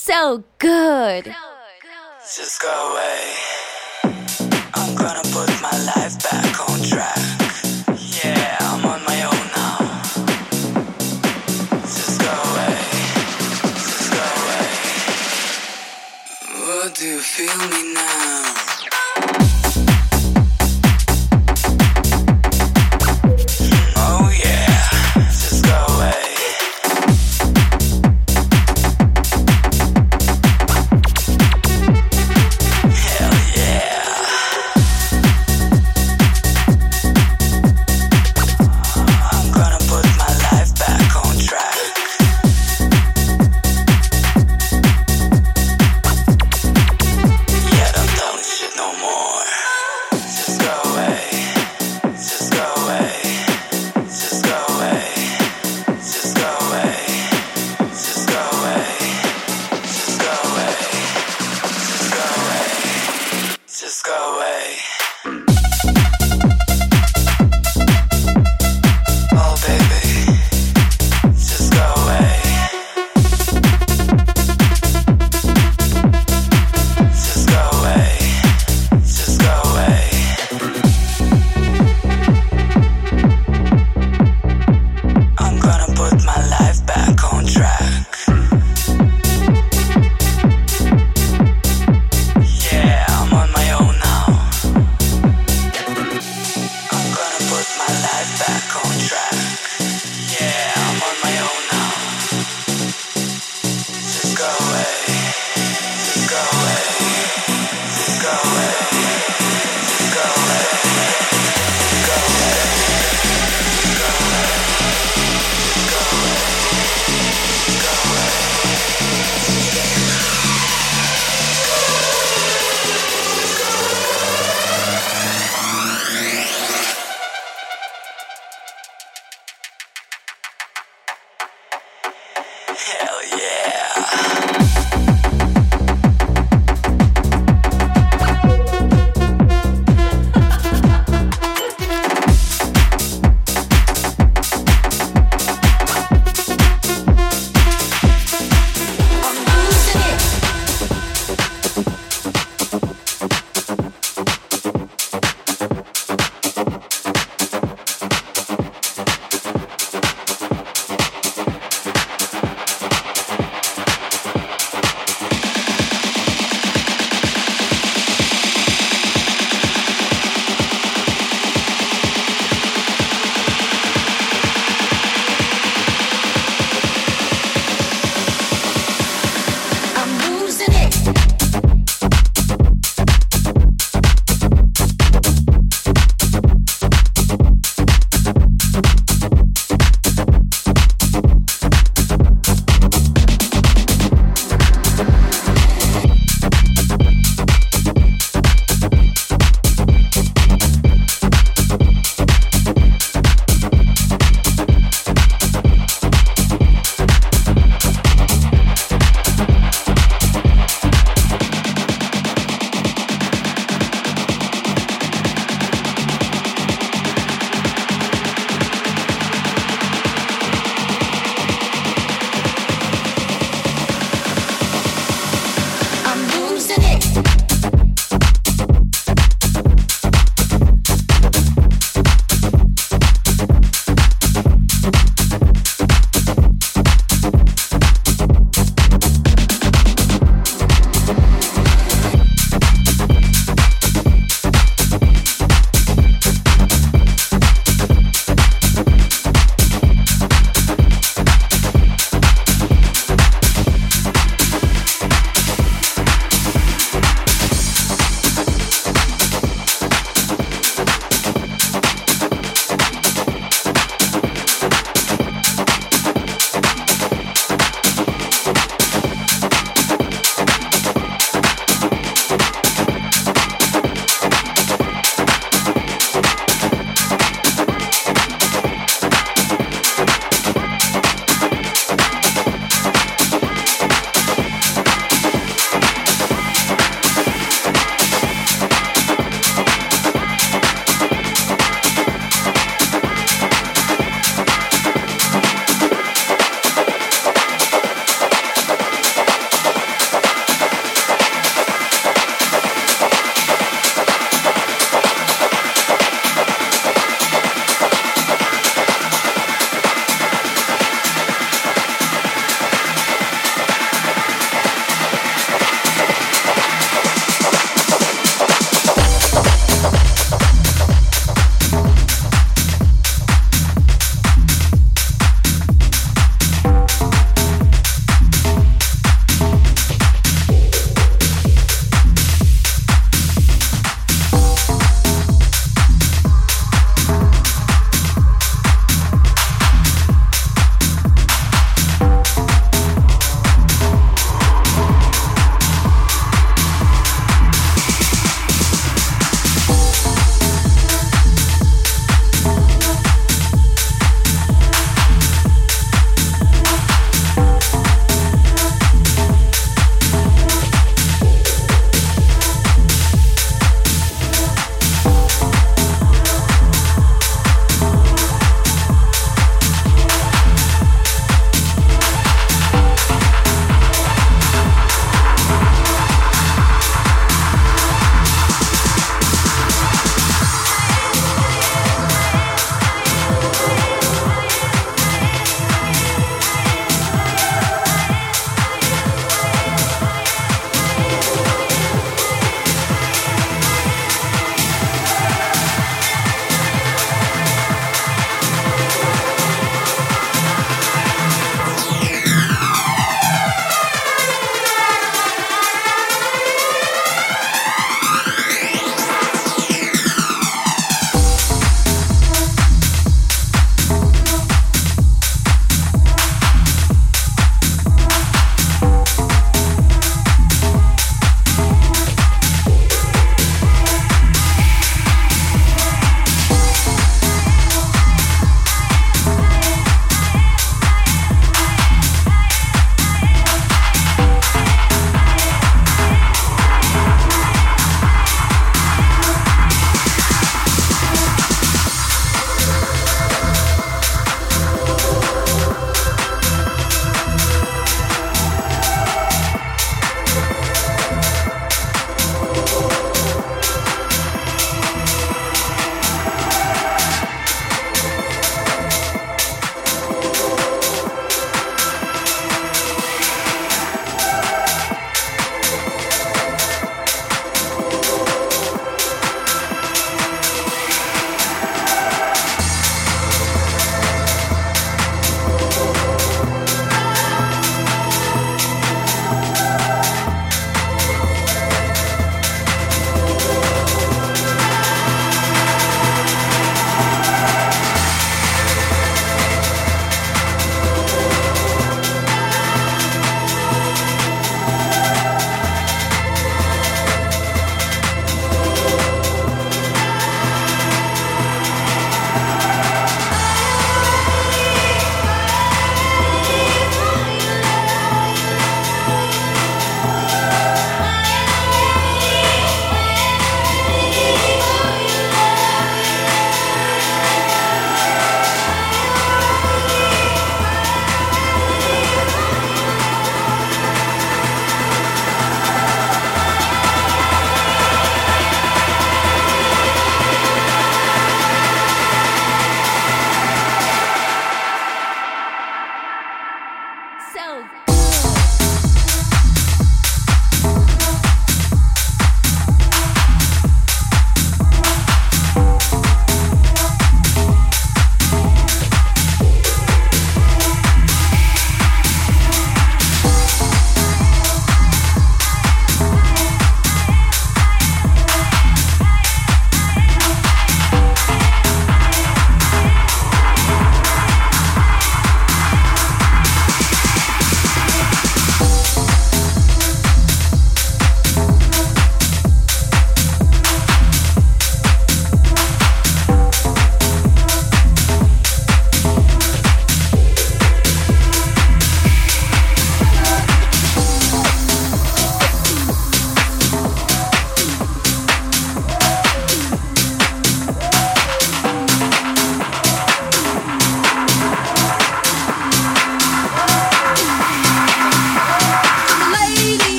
so good. Just go away. I'm gonna put my life back on track. What do you feel me now?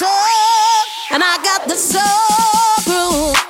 soul, and I got the soul groove.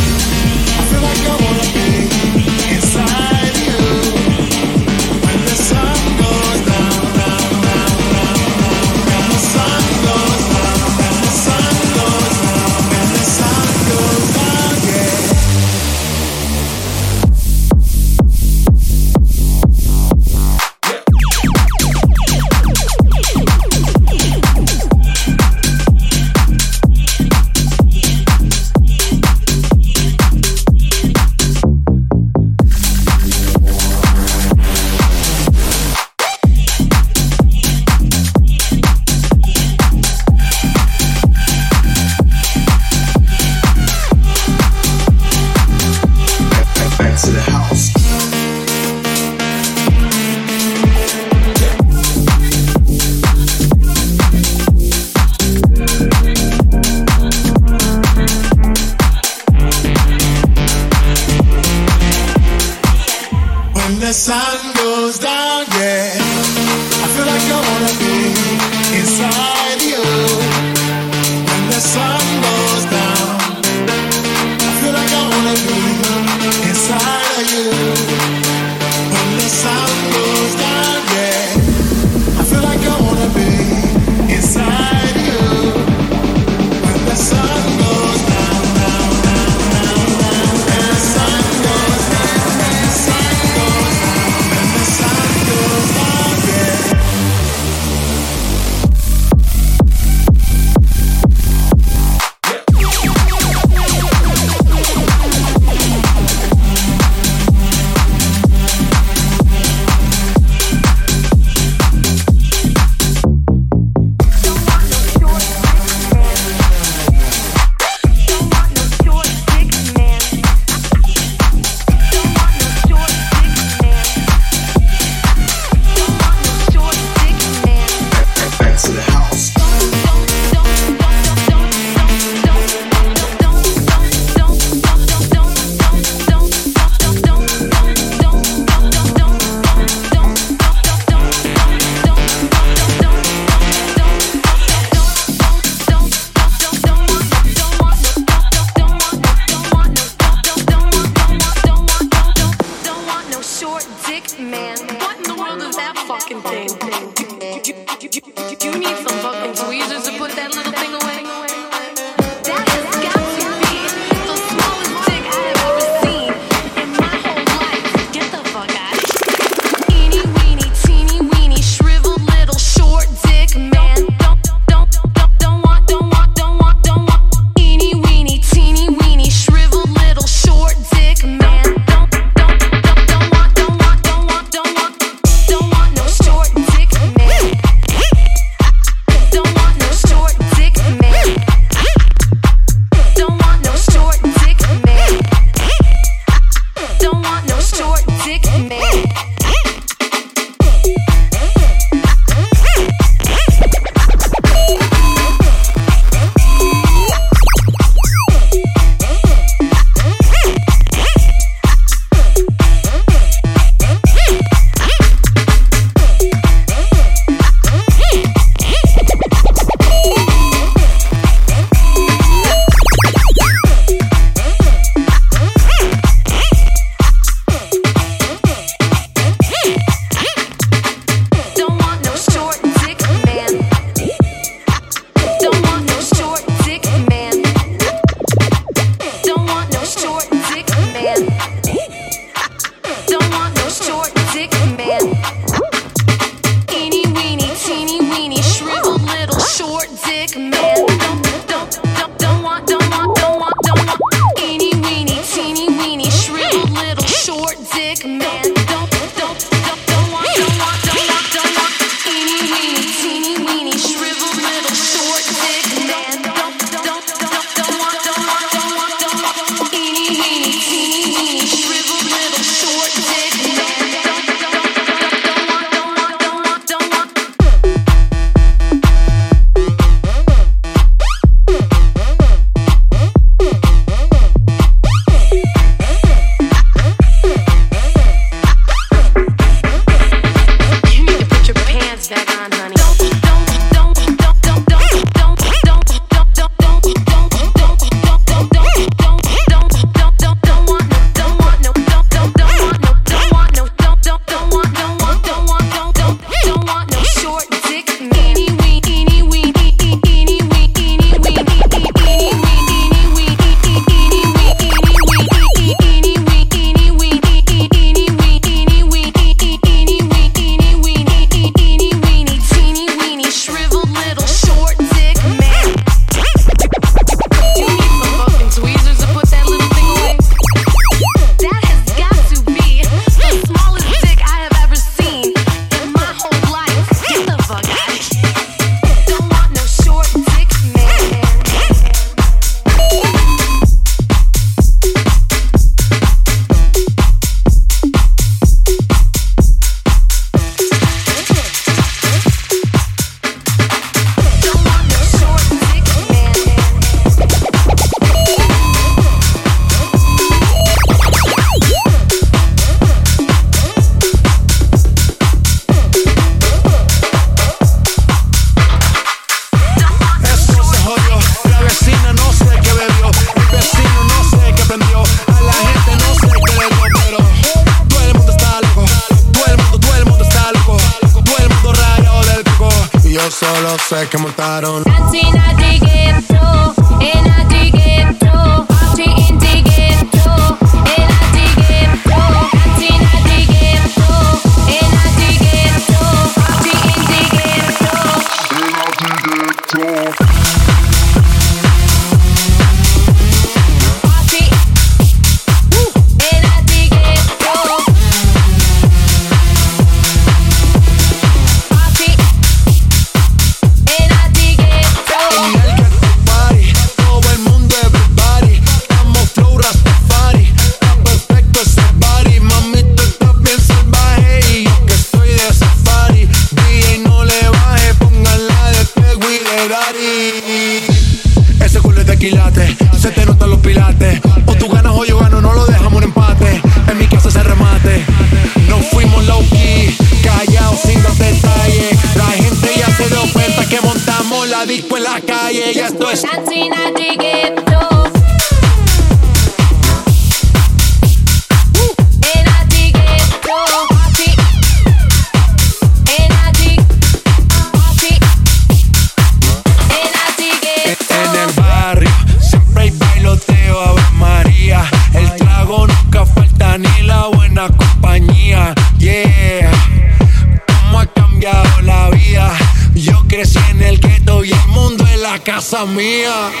casa mía.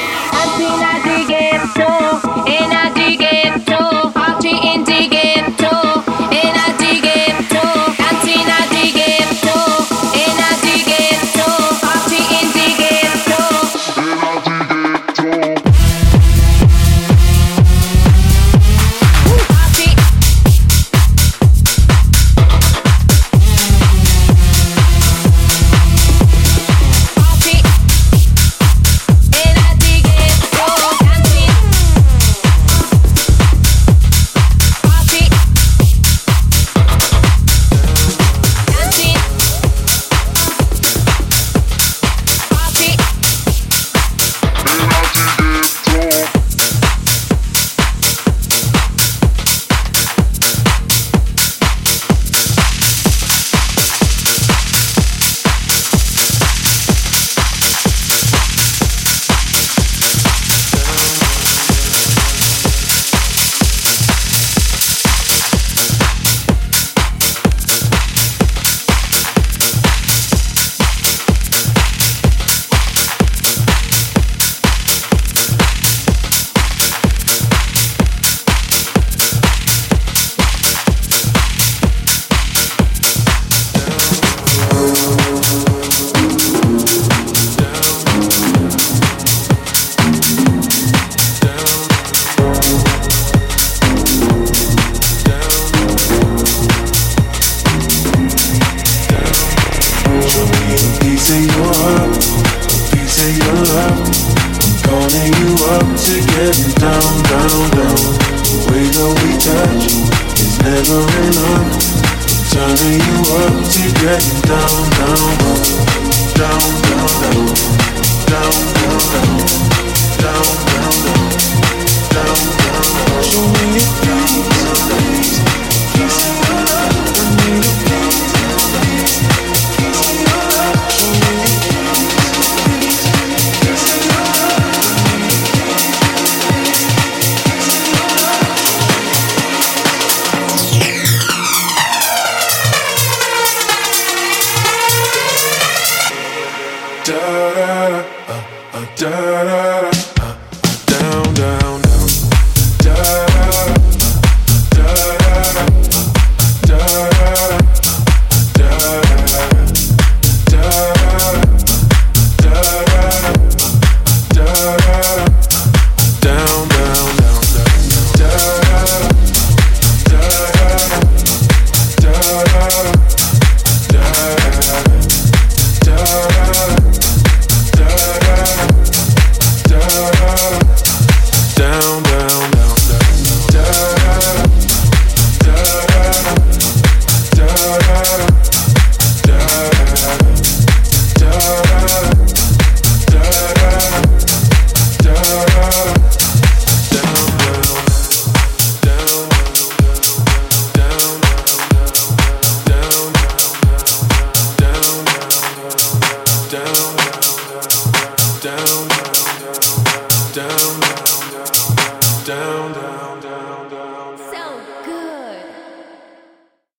Da,